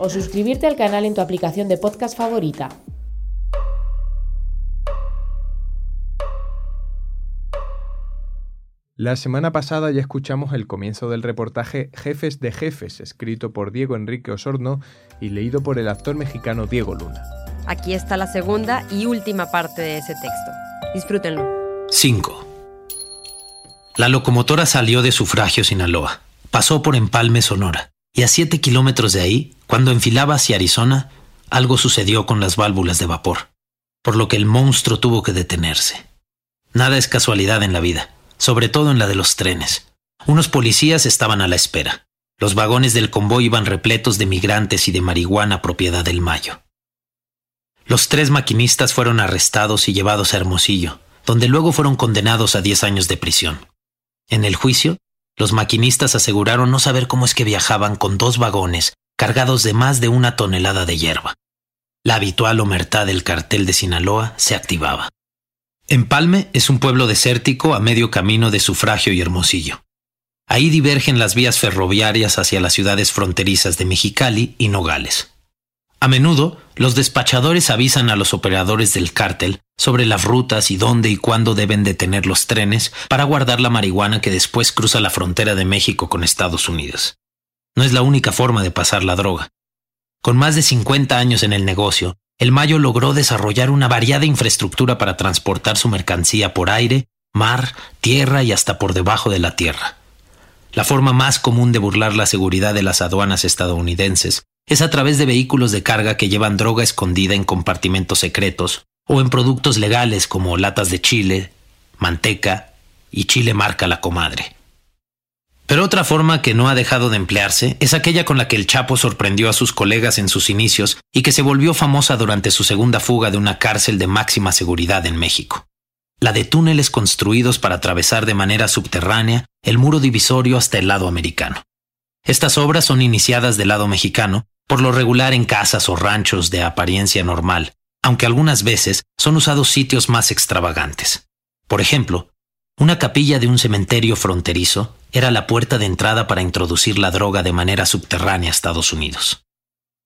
O suscribirte al canal en tu aplicación de podcast favorita. La semana pasada ya escuchamos el comienzo del reportaje Jefes de Jefes, escrito por Diego Enrique Osorno y leído por el actor mexicano Diego Luna. Aquí está la segunda y última parte de ese texto. Disfrútenlo. 5. La locomotora salió de Sufragio, Sinaloa, pasó por Empalme, Sonora, y a 7 kilómetros de ahí, cuando enfilaba hacia Arizona, algo sucedió con las válvulas de vapor, por lo que el monstruo tuvo que detenerse. Nada es casualidad en la vida, sobre todo en la de los trenes. Unos policías estaban a la espera. Los vagones del convoy iban repletos de migrantes y de marihuana propiedad del Mayo. Los tres maquinistas fueron arrestados y llevados a Hermosillo, donde luego fueron condenados a 10 años de prisión. En el juicio, los maquinistas aseguraron no saber cómo es que viajaban con dos vagones cargados de más de una tonelada de hierba. La habitual omertad del cartel de Sinaloa se activaba. Empalme es un pueblo desértico a medio camino de Sufragio y Hermosillo. Ahí divergen las vías ferroviarias hacia las ciudades fronterizas de Mexicali y Nogales. A menudo, los despachadores avisan a los operadores del cártel sobre las rutas y dónde y cuándo deben detener los trenes para guardar la marihuana que después cruza la frontera de México con Estados Unidos. No es la única forma de pasar la droga. Con más de 50 años en el negocio, el Mayo logró desarrollar una variada infraestructura para transportar su mercancía por aire, mar, tierra y hasta por debajo de la tierra. La forma más común de burlar la seguridad de las aduanas estadounidenses es a través de vehículos de carga que llevan droga escondida en compartimentos secretos o en productos legales como latas de chile, manteca y chile marca la comadre. Pero otra forma que no ha dejado de emplearse es aquella con la que el Chapo sorprendió a sus colegas en sus inicios y que se volvió famosa durante su segunda fuga de una cárcel de máxima seguridad en México. La de túneles construidos para atravesar de manera subterránea el muro divisorio hasta el lado americano. Estas obras son iniciadas del lado mexicano, por lo regular en casas o ranchos de apariencia normal, aunque algunas veces son usados sitios más extravagantes. Por ejemplo, una capilla de un cementerio fronterizo era la puerta de entrada para introducir la droga de manera subterránea a Estados Unidos.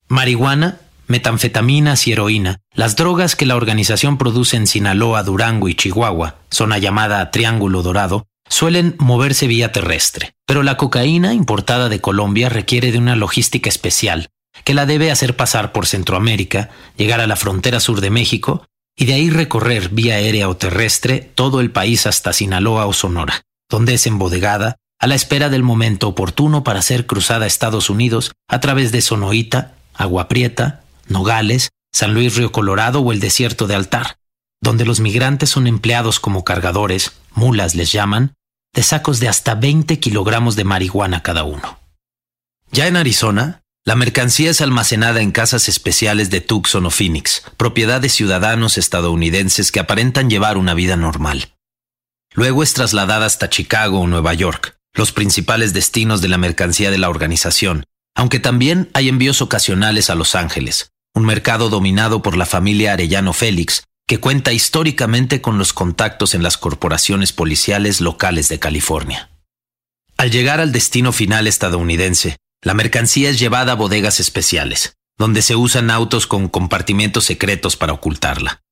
Marihuana, metanfetaminas y heroína, las drogas que la organización produce en Sinaloa, Durango y Chihuahua, zona llamada Triángulo Dorado, suelen moverse vía terrestre, pero la cocaína importada de Colombia requiere de una logística especial, que la debe hacer pasar por Centroamérica, llegar a la frontera sur de México y de ahí recorrer vía aérea o terrestre todo el país hasta Sinaloa o Sonora, donde es embodegada a la espera del momento oportuno para ser cruzada a Estados Unidos a través de Sonoita, Agua Prieta, Nogales, San Luis Río Colorado o el desierto de Altar, donde los migrantes son empleados como cargadores, mulas les llaman, de sacos de hasta 20 kilogramos de marihuana cada uno. Ya en Arizona, la mercancía es almacenada en casas especiales de Tucson o Phoenix, propiedad de ciudadanos estadounidenses que aparentan llevar una vida normal. Luego es trasladada hasta Chicago o Nueva York, los principales destinos de la mercancía de la organización, aunque también hay envíos ocasionales a Los Ángeles, un mercado dominado por la familia Arellano Félix, que cuenta históricamente con los contactos en las corporaciones policiales locales de California. Al llegar al destino final estadounidense, la mercancía es llevada a bodegas especiales, donde se usan autos con compartimentos secretos para ocultarla.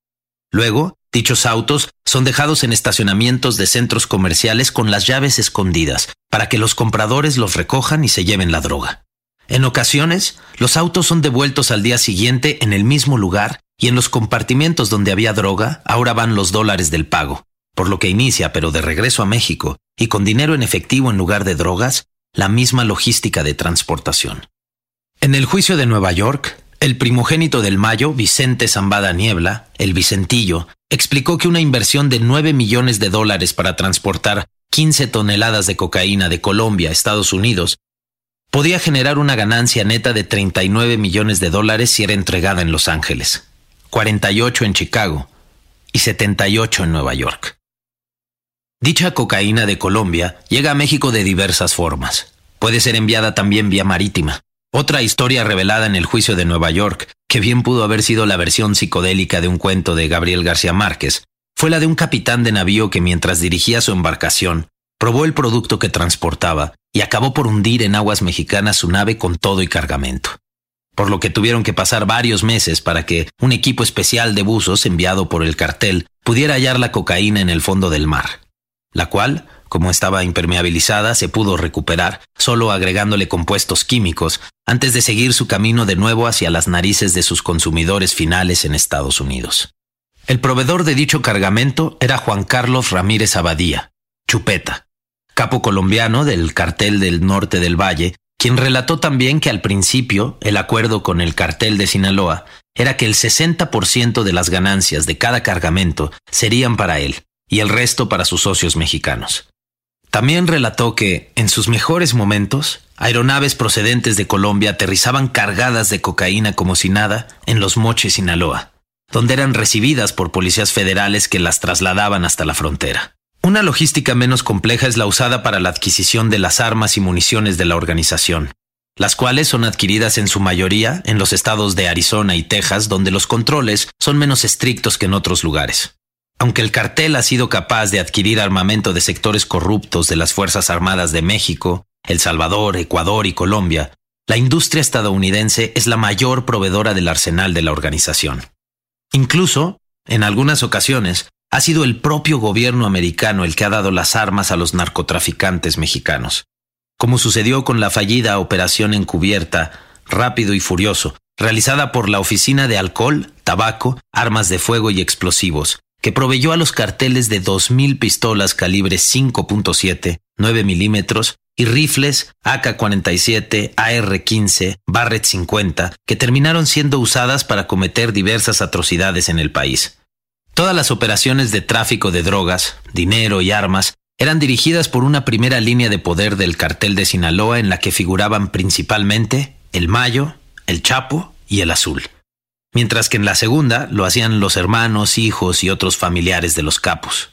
Luego, dichos autos son dejados en estacionamientos de centros comerciales con las llaves escondidas, para que los compradores los recojan y se lleven la droga. En ocasiones, los autos son devueltos al día siguiente en el mismo lugar y en los compartimentos donde había droga ahora van los dólares del pago, por lo que inicia, pero de regreso a México, y con dinero en efectivo en lugar de drogas, la misma logística de transportación. En el juicio de Nueva York, El primogénito del Mayo, Vicente Zambada Niebla, el Vicentillo, explicó que una inversión de 9 millones de dólares para transportar 15 toneladas de cocaína de Colombia a Estados Unidos podía generar una ganancia neta de 39 millones de dólares si era entregada en Los Ángeles, 48 en Chicago y 78 en Nueva York. Dicha cocaína de Colombia llega a México de diversas formas. Puede ser enviada también vía marítima. Otra historia revelada en el juicio de Nueva York, que bien pudo haber sido la versión psicodélica de un cuento de Gabriel García Márquez, fue la de un capitán de navío que mientras dirigía su embarcación, probó el producto que transportaba y acabó por hundir en aguas mexicanas su nave con todo y cargamento. Por lo que tuvieron que pasar varios meses para que un equipo especial de buzos enviado por el cartel pudiera hallar la cocaína en el fondo del mar la cual, como estaba impermeabilizada, se pudo recuperar, solo agregándole compuestos químicos, antes de seguir su camino de nuevo hacia las narices de sus consumidores finales en Estados Unidos. El proveedor de dicho cargamento era Juan Carlos Ramírez Abadía, Chupeta, capo colombiano del cartel del norte del Valle, quien relató también que al principio el acuerdo con el cartel de Sinaloa era que el 60% de las ganancias de cada cargamento serían para él, y el resto para sus socios mexicanos. También relató que, en sus mejores momentos, aeronaves procedentes de Colombia aterrizaban cargadas de cocaína como si nada en los Moches, Sinaloa, donde eran recibidas por policías federales que las trasladaban hasta la frontera. Una logística menos compleja es la usada para la adquisición de las armas y municiones de la organización, las cuales son adquiridas en su mayoría en los estados de Arizona y Texas, donde los controles son menos estrictos que en otros lugares. Aunque el cartel ha sido capaz de adquirir armamento de sectores corruptos de las Fuerzas Armadas de México, El Salvador, Ecuador y Colombia, la industria estadounidense es la mayor proveedora del arsenal de la organización. Incluso, en algunas ocasiones, ha sido el propio gobierno americano el que ha dado las armas a los narcotraficantes mexicanos, como sucedió con la fallida operación encubierta Rápido y Furioso, realizada por la Oficina de Alcohol, Tabaco, Armas de Fuego y Explosivos, que proveyó a los carteles de 2.000 pistolas calibre 5.7, 9 milímetros y rifles AK-47, AR-15, Barrett 50, que terminaron siendo usadas para cometer diversas atrocidades en el país. Todas las operaciones de tráfico de drogas, dinero y armas eran dirigidas por una primera línea de poder del cartel de Sinaloa en la que figuraban principalmente el Mayo, el Chapo y el Azul mientras que en la segunda lo hacían los hermanos, hijos y otros familiares de los capos.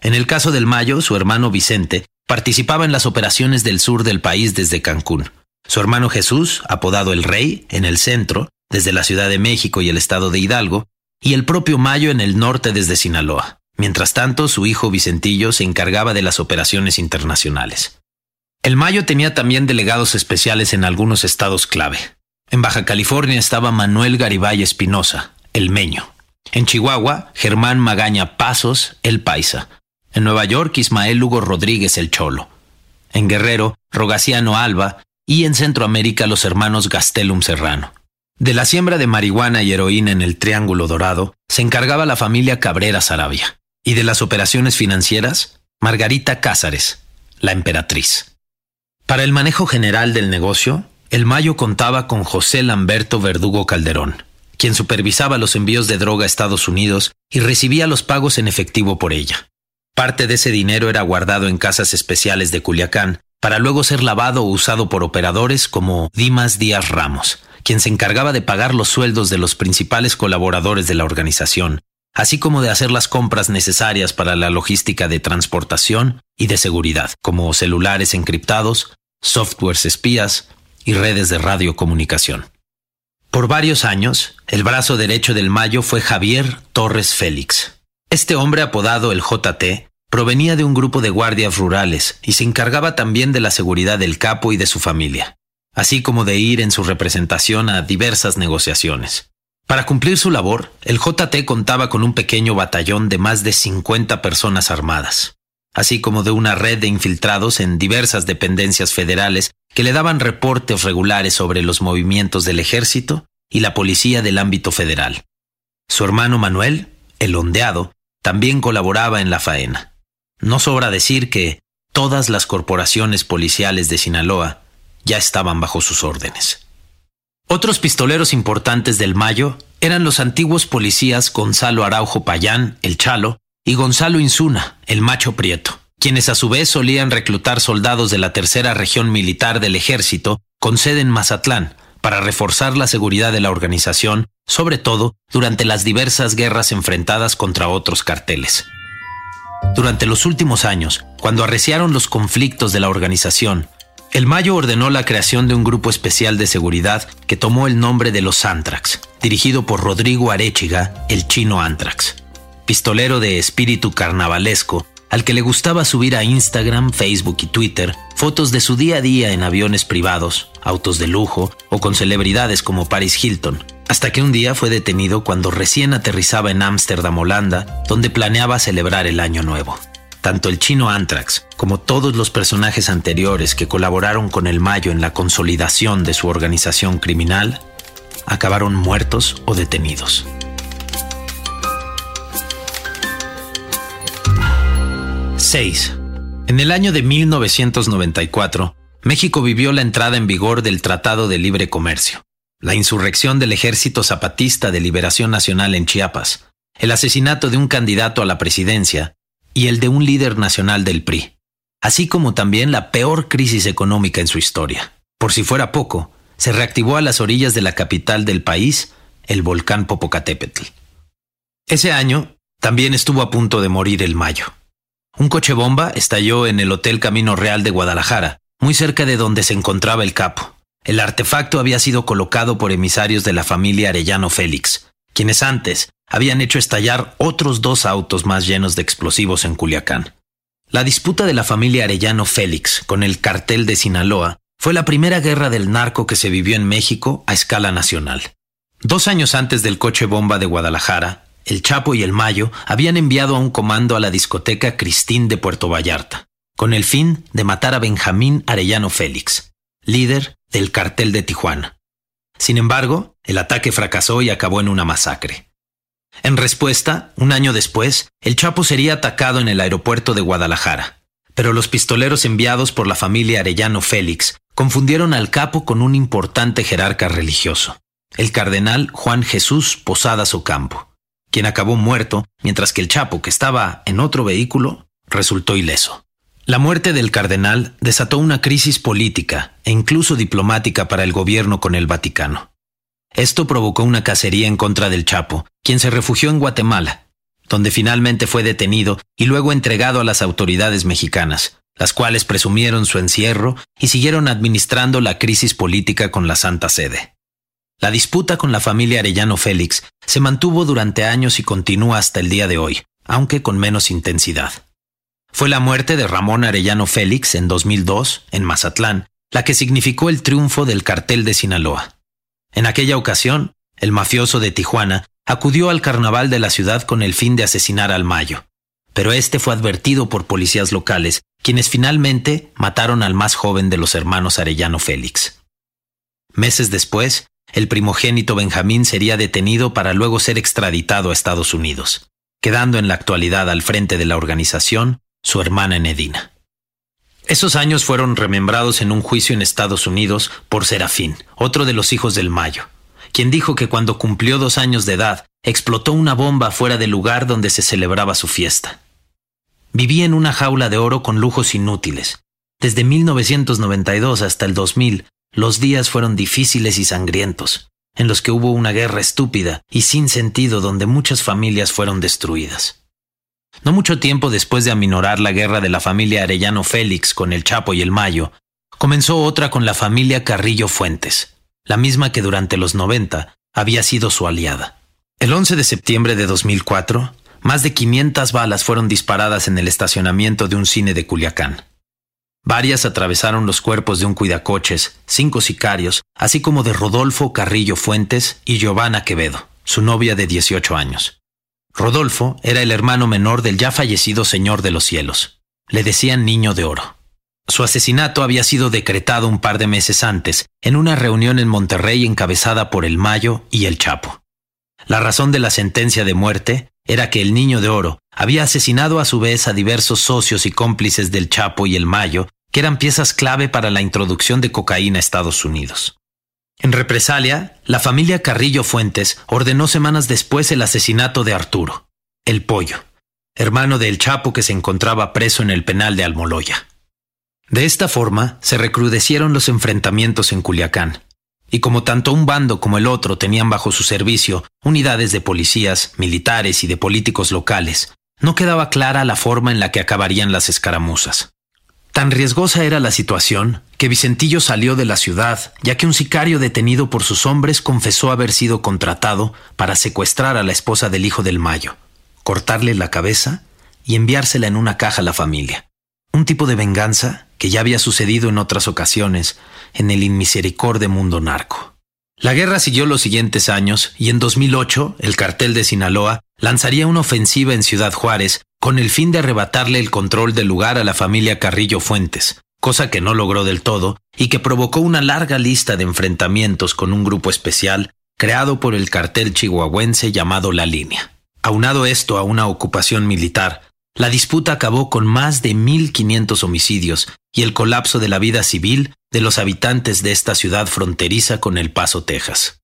En el caso del Mayo, su hermano Vicente participaba en las operaciones del sur del país desde Cancún. Su hermano Jesús, apodado el Rey, en el centro, desde la Ciudad de México y el estado de Hidalgo, y el propio Mayo en el norte desde Sinaloa. Mientras tanto, su hijo Vicentillo se encargaba de las operaciones internacionales. El Mayo tenía también delegados especiales en algunos estados clave. En Baja California estaba Manuel Garibay Espinosa, el Meño. En Chihuahua, Germán Magaña Pasos, el Paisa. En Nueva York, Ismael Hugo Rodríguez, el Cholo. En Guerrero, Rogaciano Alba. Y en Centroamérica, los hermanos Gastelum Serrano. De la siembra de marihuana y heroína en el Triángulo Dorado se encargaba la familia Cabrera Sarabia. Y de las operaciones financieras, Margarita Cázares, la emperatriz. Para el manejo general del negocio, el Mayo contaba con José Lamberto Verdugo Calderón, quien supervisaba los envíos de droga a Estados Unidos y recibía los pagos en efectivo por ella. Parte de ese dinero era guardado en casas especiales de Culiacán, para luego ser lavado o usado por operadores como Dimas Díaz Ramos, quien se encargaba de pagar los sueldos de los principales colaboradores de la organización, así como de hacer las compras necesarias para la logística de transportación y de seguridad, como celulares encriptados, softwares espías, y redes de radiocomunicación. Por varios años, el brazo derecho del Mayo fue Javier Torres Félix. Este hombre apodado el JT provenía de un grupo de guardias rurales y se encargaba también de la seguridad del capo y de su familia, así como de ir en su representación a diversas negociaciones. Para cumplir su labor, el JT contaba con un pequeño batallón de más de 50 personas armadas así como de una red de infiltrados en diversas dependencias federales que le daban reportes regulares sobre los movimientos del ejército y la policía del ámbito federal. Su hermano Manuel, el ondeado, también colaboraba en la faena. No sobra decir que todas las corporaciones policiales de Sinaloa ya estaban bajo sus órdenes. Otros pistoleros importantes del Mayo eran los antiguos policías Gonzalo Araujo Payán, el Chalo, y Gonzalo Insuna, el Macho Prieto, quienes a su vez solían reclutar soldados de la tercera región militar del ejército con sede en Mazatlán para reforzar la seguridad de la organización, sobre todo durante las diversas guerras enfrentadas contra otros carteles. Durante los últimos años, cuando arreciaron los conflictos de la organización, el Mayo ordenó la creación de un grupo especial de seguridad que tomó el nombre de los Antrax, dirigido por Rodrigo Arechiga, el chino Antrax, pistolero de espíritu carnavalesco, al que le gustaba subir a Instagram, Facebook y Twitter fotos de su día a día en aviones privados, autos de lujo o con celebridades como Paris Hilton, hasta que un día fue detenido cuando recién aterrizaba en Ámsterdam, Holanda, donde planeaba celebrar el Año Nuevo. Tanto el chino Antrax como todos los personajes anteriores que colaboraron con el Mayo en la consolidación de su organización criminal acabaron muertos o detenidos. 6. En el año de 1994, México vivió la entrada en vigor del Tratado de Libre Comercio la insurrección del Ejército Zapatista de Liberación Nacional en Chiapas, el asesinato de un candidato a la presidencia y el de un líder nacional del PRI, así como también la peor crisis económica en su historia. Por si fuera poco, se reactivó a las orillas de la capital del país el volcán Popocatépetl. Ese año también estuvo a punto de morir el Mayo. Un coche bomba estalló en el Hotel Camino Real de Guadalajara, muy cerca de donde se encontraba el capo. El artefacto había sido colocado por emisarios de la familia Arellano Félix, quienes antes habían hecho estallar otros dos autos más llenos de explosivos en Culiacán. La disputa de la familia Arellano Félix con el cartel de Sinaloa fue la primera guerra del narco que se vivió en México a escala nacional. Dos años antes del coche bomba de Guadalajara, el Chapo y el Mayo habían enviado a un comando a la discoteca Cristín de Puerto Vallarta, con el fin de matar a Benjamín Arellano Félix, líder del cartel de Tijuana. Sin embargo, el ataque fracasó y acabó en una masacre. En respuesta, un año después, el Chapo sería atacado en el aeropuerto de Guadalajara, pero los pistoleros enviados por la familia Arellano Félix confundieron al capo con un importante jerarca religioso, el cardenal Juan Jesús Posadas Ocampo, quien acabó muerto, mientras que el Chapo, que estaba en otro vehículo, resultó ileso. La muerte del cardenal desató una crisis política e incluso diplomática para el gobierno con el Vaticano. Esto provocó una cacería en contra del Chapo, quien se refugió en Guatemala, donde finalmente fue detenido y luego entregado a las autoridades mexicanas, las cuales presumieron su encierro y siguieron administrando la crisis política con la Santa Sede. La disputa con la familia Arellano Félix se mantuvo durante años y continúa hasta el día de hoy, aunque con menos intensidad. Fue la muerte de Ramón Arellano Félix en 2002, en Mazatlán, la que significó el triunfo del cartel de Sinaloa. En aquella ocasión, el mafioso de Tijuana acudió al carnaval de la ciudad con el fin de asesinar al Mayo, pero este fue advertido por policías locales, quienes finalmente mataron al más joven de los hermanos Arellano Félix. Meses después, el primogénito Benjamín sería detenido para luego ser extraditado a Estados Unidos, quedando en la actualidad al frente de la organización su hermana Enedina. Esos años fueron remembrados en un juicio en Estados Unidos por Serafín, otro de los hijos del Mayo, quien dijo que cuando cumplió dos años de edad explotó una bomba fuera del lugar donde se celebraba su fiesta. Vivía en una jaula de oro con lujos inútiles. Desde 1992 hasta el 2000, los días fueron difíciles y sangrientos, en los que hubo una guerra estúpida y sin sentido donde muchas familias fueron destruidas. No mucho tiempo después de aminorar la guerra de la familia Arellano Félix con el Chapo y el Mayo, comenzó otra con la familia Carrillo Fuentes, la misma que durante los 90 había sido su aliada. El 11 de septiembre de 2004, más de 500 balas fueron disparadas en el estacionamiento de un cine de Culiacán. Varias atravesaron los cuerpos de un cuidacoches, cinco sicarios, así como de Rodolfo Carrillo Fuentes y Giovanna Quevedo, su novia de 18 años. Rodolfo era el hermano menor del ya fallecido Señor de los Cielos. Le decían Niño de Oro. Su asesinato había sido decretado un par de meses antes, en una reunión en Monterrey encabezada por el Mayo y el Chapo. La razón de la sentencia de muerte era que el Niño de Oro había asesinado a su vez a diversos socios y cómplices del Chapo y el Mayo, que eran piezas clave para la introducción de cocaína a Estados Unidos. En represalia, la familia Carrillo Fuentes ordenó semanas después el asesinato de Arturo, el pollo, hermano del Chapo que se encontraba preso en el penal de Almoloya. De esta forma se recrudecieron los enfrentamientos en Culiacán, y como tanto un bando como el otro tenían bajo su servicio unidades de policías, militares y de políticos locales, no quedaba clara la forma en la que acabarían las escaramuzas. Tan riesgosa era la situación que Vicentillo salió de la ciudad, ya que un sicario detenido por sus hombres confesó haber sido contratado para secuestrar a la esposa del hijo del Mayo, cortarle la cabeza y enviársela en una caja a la familia. Un tipo de venganza que ya había sucedido en otras ocasiones en el inmisericorde mundo narco. La guerra siguió los siguientes años y en 2008 el cartel de Sinaloa lanzaría una ofensiva en Ciudad Juárez con el fin de arrebatarle el control del lugar a la familia Carrillo Fuentes, cosa que no logró del todo y que provocó una larga lista de enfrentamientos con un grupo especial creado por el cartel chihuahuense llamado La Línea. Aunado esto a una ocupación militar, la disputa acabó con más de 1.500 homicidios y el colapso de la vida civil de los habitantes de esta ciudad fronteriza con El Paso, Texas.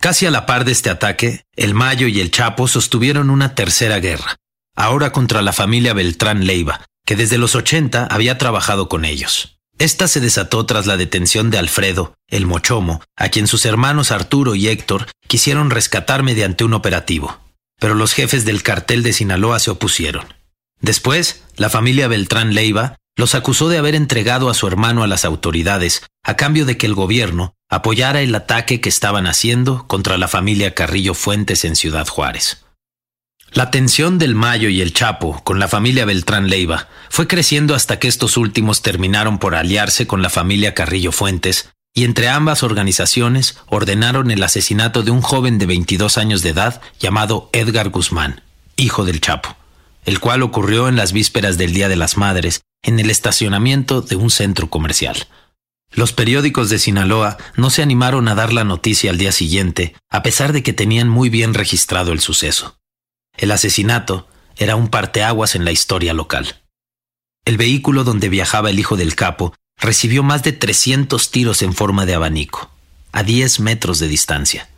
Casi a la par de este ataque, el Mayo y el Chapo sostuvieron una tercera guerra, ahora contra la familia Beltrán Leiva, que desde los 80 había trabajado con ellos. Esta se desató tras la detención de Alfredo, el Mochomo, a quien sus hermanos Arturo y Héctor quisieron rescatar mediante un operativo, pero los jefes del cartel de Sinaloa se opusieron. Después, la familia Beltrán Leiva los acusó de haber entregado a su hermano a las autoridades a cambio de que el gobierno apoyara el ataque que estaban haciendo contra la familia Carrillo Fuentes en Ciudad Juárez. La tensión del Mayo y el Chapo con la familia Beltrán Leiva fue creciendo hasta que estos últimos terminaron por aliarse con la familia Carrillo Fuentes y entre ambas organizaciones ordenaron el asesinato de un joven de 22 años de edad llamado Edgar Guzmán, hijo del Chapo el cual ocurrió en las vísperas del Día de las Madres, en el estacionamiento de un centro comercial. Los periódicos de Sinaloa no se animaron a dar la noticia al día siguiente, a pesar de que tenían muy bien registrado el suceso. El asesinato era un parteaguas en la historia local. El vehículo donde viajaba el hijo del capo recibió más de 300 tiros en forma de abanico, a 10 metros de distancia.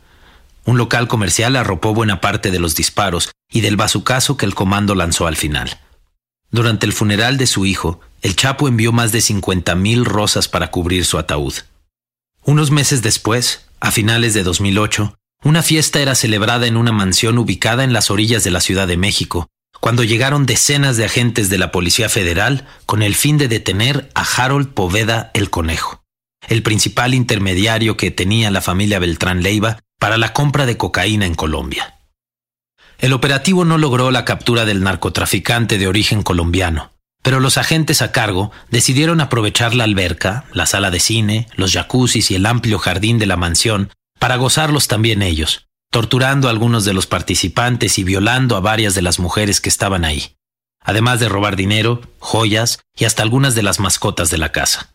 Un local comercial arropó buena parte de los disparos y del bazucazo que el comando lanzó al final. Durante el funeral de su hijo, el Chapo envió más de 50 mil rosas para cubrir su ataúd. Unos meses después, a finales de 2008, una fiesta era celebrada en una mansión ubicada en las orillas de la Ciudad de México, cuando llegaron decenas de agentes de la Policía Federal con el fin de detener a Harold Poveda el Conejo, el principal intermediario que tenía la familia Beltrán Leiva para la compra de cocaína en Colombia. El operativo no logró la captura del narcotraficante de origen colombiano, pero los agentes a cargo decidieron aprovechar la alberca, la sala de cine, los jacuzzis y el amplio jardín de la mansión para gozarlos también ellos, torturando a algunos de los participantes y violando a varias de las mujeres que estaban ahí, además de robar dinero, joyas y hasta algunas de las mascotas de la casa.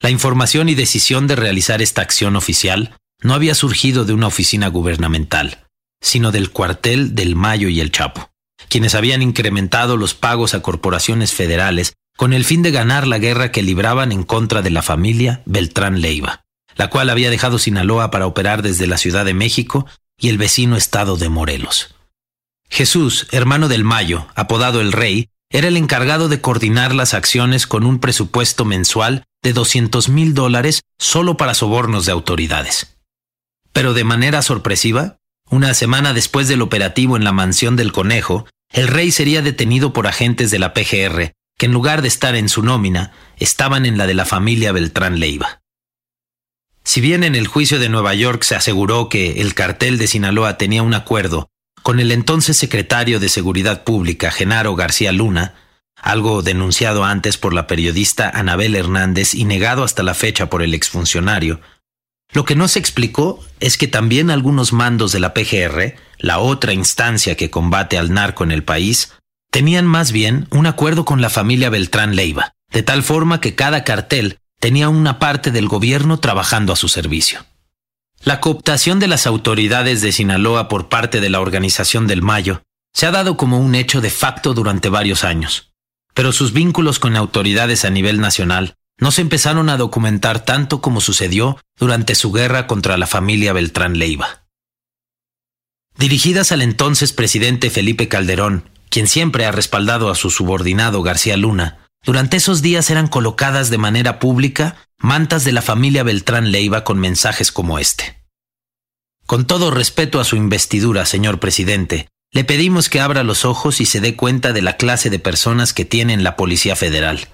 La información y decisión de realizar esta acción oficial no había surgido de una oficina gubernamental, sino del cuartel del Mayo y el Chapo, quienes habían incrementado los pagos a corporaciones federales con el fin de ganar la guerra que libraban en contra de la familia Beltrán Leiva, la cual había dejado Sinaloa para operar desde la Ciudad de México y el vecino estado de Morelos. Jesús, hermano del Mayo, apodado el Rey, era el encargado de coordinar las acciones con un presupuesto mensual de 200 mil dólares solo para sobornos de autoridades. Pero de manera sorpresiva, una semana después del operativo en la mansión del conejo, el rey sería detenido por agentes de la PGR, que en lugar de estar en su nómina, estaban en la de la familia Beltrán Leiva. Si bien en el juicio de Nueva York se aseguró que el cartel de Sinaloa tenía un acuerdo con el entonces secretario de Seguridad Pública, Genaro García Luna, algo denunciado antes por la periodista Anabel Hernández y negado hasta la fecha por el exfuncionario, lo que no se explicó es que también algunos mandos de la PGR, la otra instancia que combate al narco en el país, tenían más bien un acuerdo con la familia Beltrán Leiva, de tal forma que cada cartel tenía una parte del gobierno trabajando a su servicio. La cooptación de las autoridades de Sinaloa por parte de la Organización del Mayo se ha dado como un hecho de facto durante varios años, pero sus vínculos con autoridades a nivel nacional no se empezaron a documentar tanto como sucedió durante su guerra contra la familia Beltrán Leiva. Dirigidas al entonces presidente Felipe Calderón, quien siempre ha respaldado a su subordinado García Luna, durante esos días eran colocadas de manera pública mantas de la familia Beltrán Leiva con mensajes como este. Con todo respeto a su investidura, señor presidente, le pedimos que abra los ojos y se dé cuenta de la clase de personas que tiene la Policía Federal.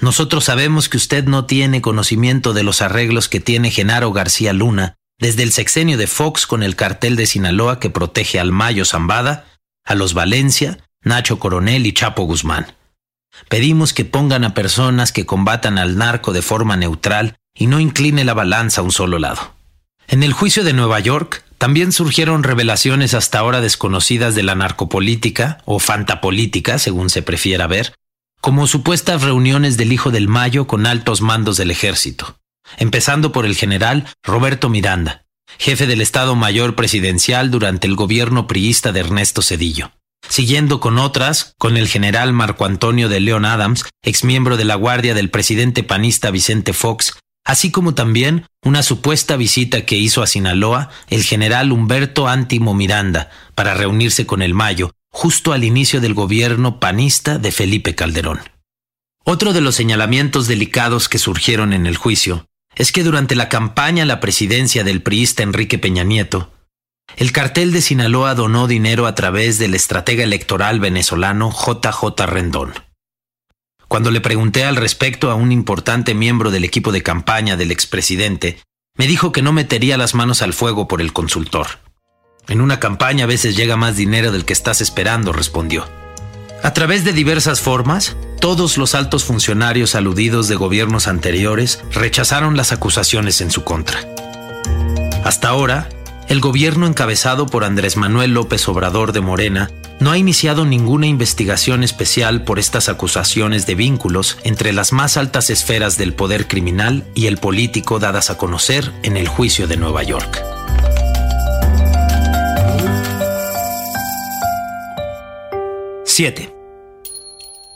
Nosotros sabemos que usted no tiene conocimiento de los arreglos que tiene Genaro García Luna desde el sexenio de Fox con el cartel de Sinaloa que protege al Mayo Zambada, a los Valencia, Nacho Coronel y Chapo Guzmán. Pedimos que pongan a personas que combatan al narco de forma neutral y no incline la balanza a un solo lado. En el juicio de Nueva York también surgieron revelaciones hasta ahora desconocidas de la narcopolítica o fantapolítica, según se prefiera ver, como supuestas reuniones del hijo del Mayo con altos mandos del ejército, empezando por el general Roberto Miranda, jefe del Estado Mayor Presidencial durante el gobierno priista de Ernesto Cedillo siguiendo con otras, con el general Marco Antonio de León Adams, exmiembro de la Guardia del presidente panista Vicente Fox, así como también una supuesta visita que hizo a Sinaloa el general Humberto Antimo Miranda para reunirse con el Mayo, justo al inicio del gobierno panista de Felipe Calderón. Otro de los señalamientos delicados que surgieron en el juicio es que durante la campaña a la presidencia del priista Enrique Peña Nieto, el cartel de Sinaloa donó dinero a través del estratega electoral venezolano JJ Rendón. Cuando le pregunté al respecto a un importante miembro del equipo de campaña del expresidente, me dijo que no metería las manos al fuego por el consultor. En una campaña a veces llega más dinero del que estás esperando, respondió. A través de diversas formas, todos los altos funcionarios aludidos de gobiernos anteriores rechazaron las acusaciones en su contra. Hasta ahora, el gobierno encabezado por Andrés Manuel López Obrador de Morena no ha iniciado ninguna investigación especial por estas acusaciones de vínculos entre las más altas esferas del poder criminal y el político dadas a conocer en el juicio de Nueva York. ¡7!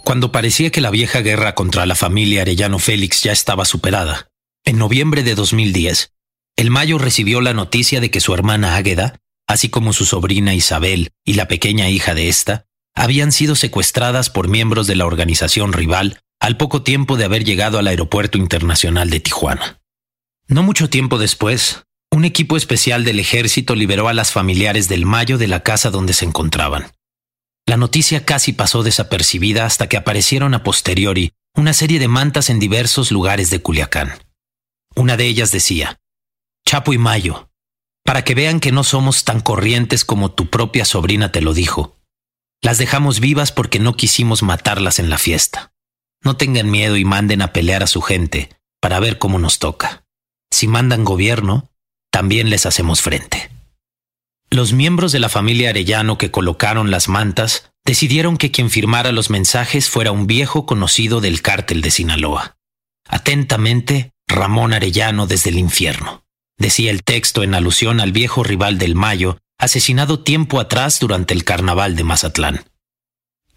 Cuando parecía que la vieja guerra contra la familia Arellano Félix ya estaba superada, en noviembre de 2010, el Mayo recibió la noticia de que su hermana Águeda, así como su sobrina Isabel y la pequeña hija de ésta, habían sido secuestradas por miembros de la organización rival al poco tiempo de haber llegado al Aeropuerto Internacional de Tijuana. No mucho tiempo después, un equipo especial del ejército liberó a las familiares del Mayo de la casa donde se encontraban. La noticia casi pasó desapercibida hasta que aparecieron a posteriori una serie de mantas en diversos lugares de Culiacán. Una de ellas decía, Chapo y Mayo, para que vean que no somos tan corrientes como tu propia sobrina te lo dijo. Las dejamos vivas porque no quisimos matarlas en la fiesta. No tengan miedo y manden a pelear a su gente para ver cómo nos toca. Si mandan gobierno, también les hacemos frente. Los miembros de la familia Arellano que colocaron las mantas decidieron que quien firmara los mensajes fuera un viejo conocido del cártel de Sinaloa. Atentamente, Ramón Arellano desde el infierno decía el texto en alusión al viejo rival del Mayo, asesinado tiempo atrás durante el carnaval de Mazatlán.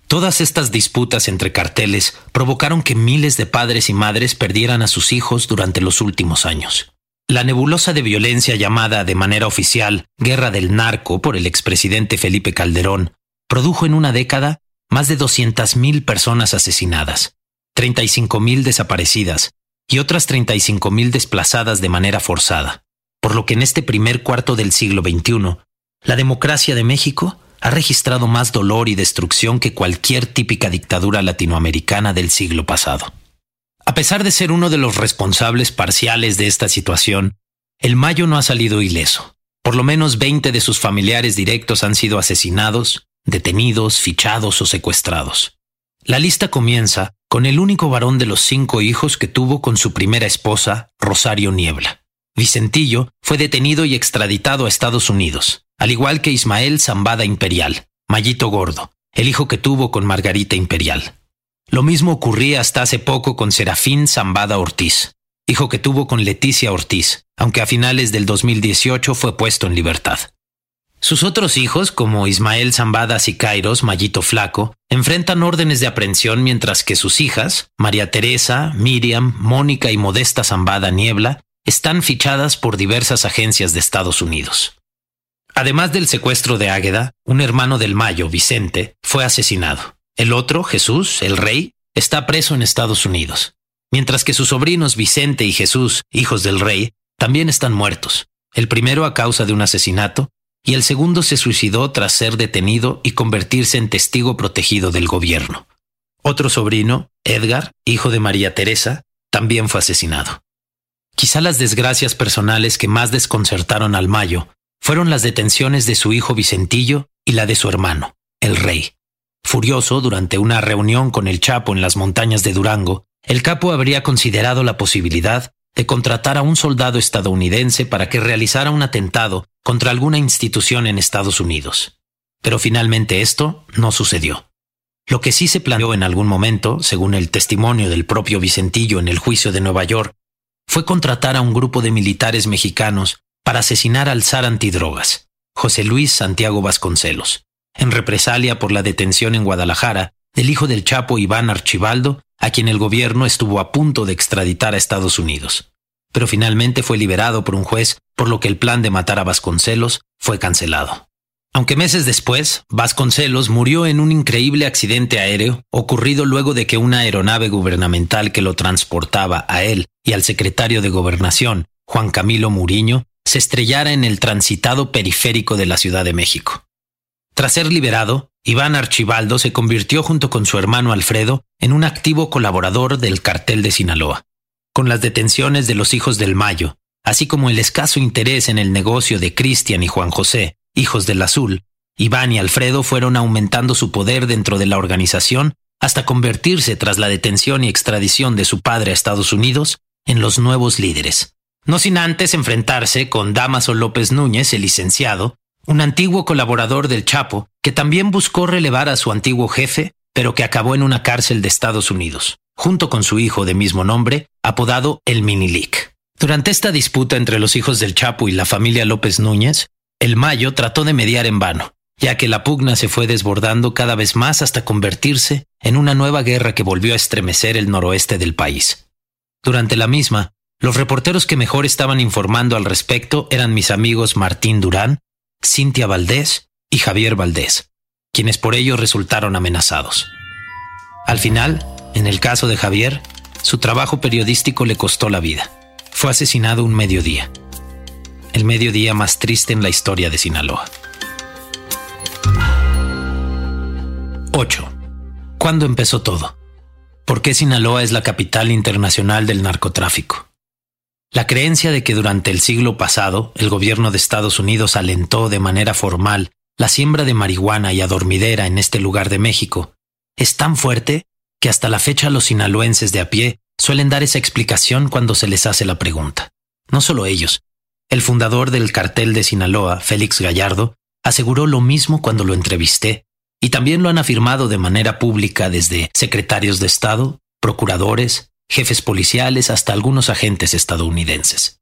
Todas estas disputas entre carteles provocaron que miles de padres y madres perdieran a sus hijos durante los últimos años. La nebulosa de violencia llamada de manera oficial Guerra del Narco por el expresidente Felipe Calderón produjo en una década más de 200.000 personas asesinadas, 35.000 desaparecidas y otras 35.000 desplazadas de manera forzada por lo que en este primer cuarto del siglo XXI, la democracia de México ha registrado más dolor y destrucción que cualquier típica dictadura latinoamericana del siglo pasado. A pesar de ser uno de los responsables parciales de esta situación, el Mayo no ha salido ileso. Por lo menos 20 de sus familiares directos han sido asesinados, detenidos, fichados o secuestrados. La lista comienza con el único varón de los cinco hijos que tuvo con su primera esposa, Rosario Niebla. Vicentillo fue detenido y extraditado a Estados Unidos, al igual que Ismael Zambada Imperial, Mayito Gordo, el hijo que tuvo con Margarita Imperial. Lo mismo ocurría hasta hace poco con Serafín Zambada Ortiz, hijo que tuvo con Leticia Ortiz, aunque a finales del 2018 fue puesto en libertad. Sus otros hijos, como Ismael Zambada Sicairos, Mayito Flaco, enfrentan órdenes de aprehensión mientras que sus hijas, María Teresa, Miriam, Mónica y Modesta Zambada Niebla, están fichadas por diversas agencias de Estados Unidos. Además del secuestro de Águeda, un hermano del Mayo, Vicente, fue asesinado. El otro, Jesús, el rey, está preso en Estados Unidos, mientras que sus sobrinos Vicente y Jesús, hijos del rey, también están muertos, el primero a causa de un asesinato y el segundo se suicidó tras ser detenido y convertirse en testigo protegido del gobierno. Otro sobrino, Edgar, hijo de María Teresa, también fue asesinado. Quizá las desgracias personales que más desconcertaron al Mayo fueron las detenciones de su hijo Vicentillo y la de su hermano, el rey. Furioso durante una reunión con el Chapo en las montañas de Durango, el capo habría considerado la posibilidad de contratar a un soldado estadounidense para que realizara un atentado contra alguna institución en Estados Unidos. Pero finalmente esto no sucedió. Lo que sí se planeó en algún momento, según el testimonio del propio Vicentillo en el juicio de Nueva York, fue contratar a un grupo de militares mexicanos para asesinar al zar antidrogas, José Luis Santiago Vasconcelos, en represalia por la detención en Guadalajara del hijo del Chapo Iván Archibaldo a quien el gobierno estuvo a punto de extraditar a Estados Unidos. Pero finalmente fue liberado por un juez, por lo que el plan de matar a Vasconcelos fue cancelado. Aunque meses después, Vasconcelos murió en un increíble accidente aéreo ocurrido luego de que una aeronave gubernamental que lo transportaba a él y al secretario de Gobernación, Juan Camilo Muriño, se estrellara en el transitado periférico de la Ciudad de México. Tras ser liberado, Iván Archibaldo se convirtió junto con su hermano Alfredo en un activo colaborador del cartel de Sinaloa. Con las detenciones de los hijos del Mayo, así como el escaso interés en el negocio de Cristian y Juan José, hijos del Azul, Iván y Alfredo fueron aumentando su poder dentro de la organización hasta convertirse tras la detención y extradición de su padre a Estados Unidos en los nuevos líderes. No sin antes enfrentarse con Damaso López Núñez, el licenciado, un antiguo colaborador del Chapo, que también buscó relevar a su antiguo jefe, pero que acabó en una cárcel de Estados Unidos, junto con su hijo de mismo nombre, apodado el Minilic. Durante esta disputa entre los hijos del Chapo y la familia López Núñez, el Mayo trató de mediar en vano, ya que la pugna se fue desbordando cada vez más hasta convertirse en una nueva guerra que volvió a estremecer el noroeste del país. Durante la misma, los reporteros que mejor estaban informando al respecto eran mis amigos Martín Durán Cintia Valdés y Javier Valdés, quienes por ello resultaron amenazados. Al final, en el caso de Javier, su trabajo periodístico le costó la vida. Fue asesinado un mediodía. El mediodía más triste en la historia de Sinaloa. 8. ¿Cuándo empezó todo? ¿Por qué Sinaloa es la capital internacional del narcotráfico? La creencia de que durante el siglo pasado el gobierno de Estados Unidos alentó de manera formal la siembra de marihuana y adormidera en este lugar de México es tan fuerte que hasta la fecha los sinaloenses de a pie suelen dar esa explicación cuando se les hace la pregunta. No solo ellos. El fundador del cartel de Sinaloa, Félix Gallardo, aseguró lo mismo cuando lo entrevisté, y también lo han afirmado de manera pública desde secretarios de Estado, procuradores, jefes policiales hasta algunos agentes estadounidenses.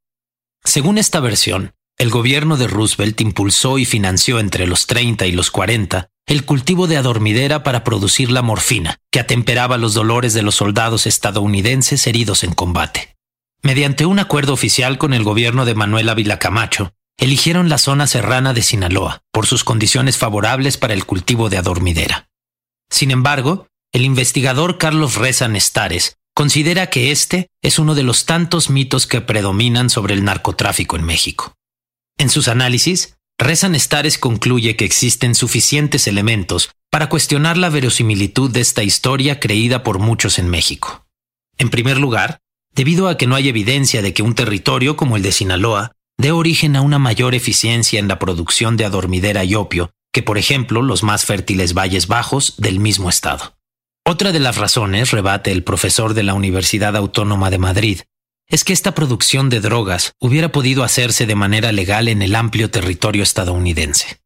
Según esta versión, el gobierno de Roosevelt impulsó y financió entre los 30 y los 40 el cultivo de adormidera para producir la morfina, que atemperaba los dolores de los soldados estadounidenses heridos en combate. Mediante un acuerdo oficial con el gobierno de Manuel Ávila Camacho, eligieron la zona serrana de Sinaloa por sus condiciones favorables para el cultivo de adormidera. Sin embargo, el investigador Carlos Reza Nestares considera que este es uno de los tantos mitos que predominan sobre el narcotráfico en México. En sus análisis, Rezan Estares concluye que existen suficientes elementos para cuestionar la verosimilitud de esta historia creída por muchos en México. En primer lugar, debido a que no hay evidencia de que un territorio como el de Sinaloa dé origen a una mayor eficiencia en la producción de adormidera y opio que, por ejemplo, los más fértiles valles bajos del mismo estado. Otra de las razones, rebate el profesor de la Universidad Autónoma de Madrid, es que esta producción de drogas hubiera podido hacerse de manera legal en el amplio territorio estadounidense.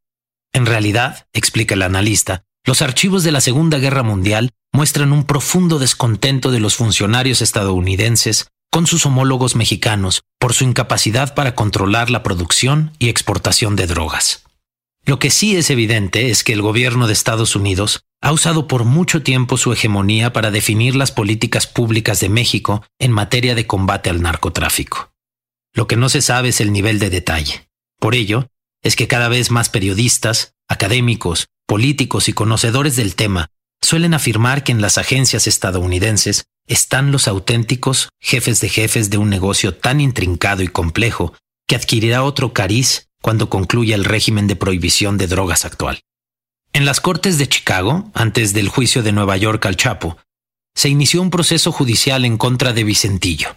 En realidad, explica el analista, los archivos de la Segunda Guerra Mundial muestran un profundo descontento de los funcionarios estadounidenses con sus homólogos mexicanos por su incapacidad para controlar la producción y exportación de drogas. Lo que sí es evidente es que el gobierno de Estados Unidos ha usado por mucho tiempo su hegemonía para definir las políticas públicas de México en materia de combate al narcotráfico. Lo que no se sabe es el nivel de detalle. Por ello, es que cada vez más periodistas, académicos, políticos y conocedores del tema suelen afirmar que en las agencias estadounidenses están los auténticos jefes de jefes de un negocio tan intrincado y complejo que adquirirá otro cariz cuando concluya el régimen de prohibición de drogas actual. En las Cortes de Chicago, antes del juicio de Nueva York al Chapo, se inició un proceso judicial en contra de Vicentillo,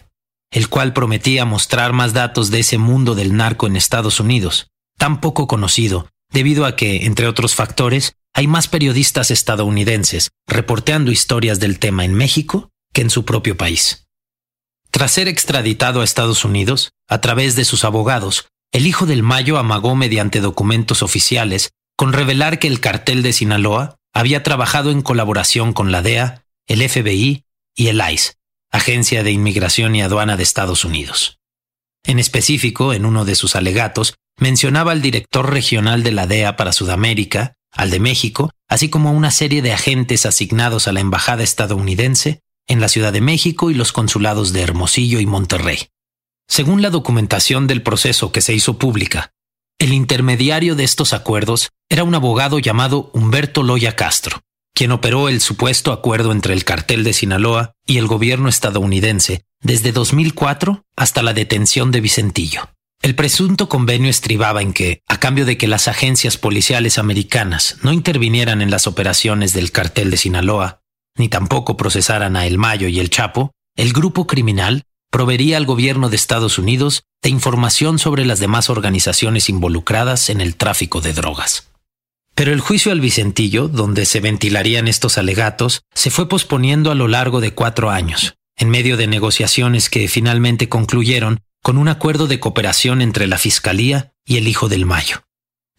el cual prometía mostrar más datos de ese mundo del narco en Estados Unidos, tan poco conocido, debido a que, entre otros factores, hay más periodistas estadounidenses reporteando historias del tema en México que en su propio país. Tras ser extraditado a Estados Unidos, a través de sus abogados, el hijo del Mayo amagó mediante documentos oficiales con revelar que el cartel de Sinaloa había trabajado en colaboración con la DEA, el FBI y el ICE, Agencia de Inmigración y Aduana de Estados Unidos. En específico, en uno de sus alegatos, mencionaba al director regional de la DEA para Sudamérica, al de México, así como a una serie de agentes asignados a la Embajada estadounidense en la Ciudad de México y los consulados de Hermosillo y Monterrey. Según la documentación del proceso que se hizo pública, el intermediario de estos acuerdos era un abogado llamado Humberto Loya Castro, quien operó el supuesto acuerdo entre el cartel de Sinaloa y el gobierno estadounidense desde 2004 hasta la detención de Vicentillo. El presunto convenio estribaba en que, a cambio de que las agencias policiales americanas no intervinieran en las operaciones del cartel de Sinaloa, ni tampoco procesaran a El Mayo y El Chapo, el grupo criminal proveería al gobierno de Estados Unidos de información sobre las demás organizaciones involucradas en el tráfico de drogas. Pero el juicio al Vicentillo, donde se ventilarían estos alegatos, se fue posponiendo a lo largo de cuatro años, en medio de negociaciones que finalmente concluyeron con un acuerdo de cooperación entre la Fiscalía y el Hijo del Mayo.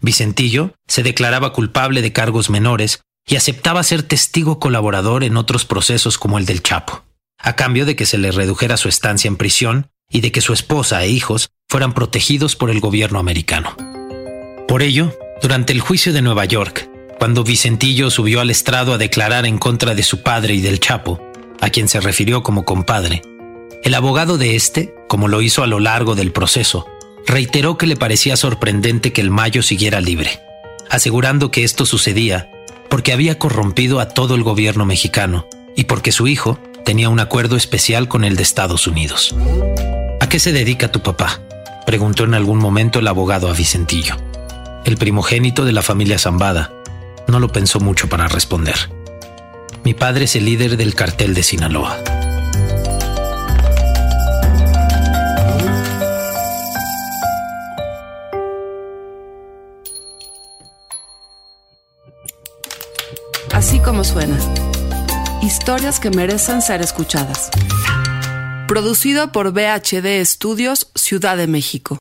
Vicentillo se declaraba culpable de cargos menores y aceptaba ser testigo colaborador en otros procesos como el del Chapo, a cambio de que se le redujera su estancia en prisión y de que su esposa e hijos fueran protegidos por el gobierno americano. Por ello, durante el juicio de Nueva York, cuando Vicentillo subió al estrado a declarar en contra de su padre y del Chapo, a quien se refirió como compadre, el abogado de este, como lo hizo a lo largo del proceso, reiteró que le parecía sorprendente que el Mayo siguiera libre, asegurando que esto sucedía porque había corrompido a todo el gobierno mexicano y porque su hijo tenía un acuerdo especial con el de Estados Unidos. ¿A qué se dedica tu papá? preguntó en algún momento el abogado a Vicentillo. El primogénito de la familia Zambada no lo pensó mucho para responder. Mi padre es el líder del cartel de Sinaloa. Así como suena. Historias que merecen ser escuchadas. Producido por BHD Estudios, Ciudad de México.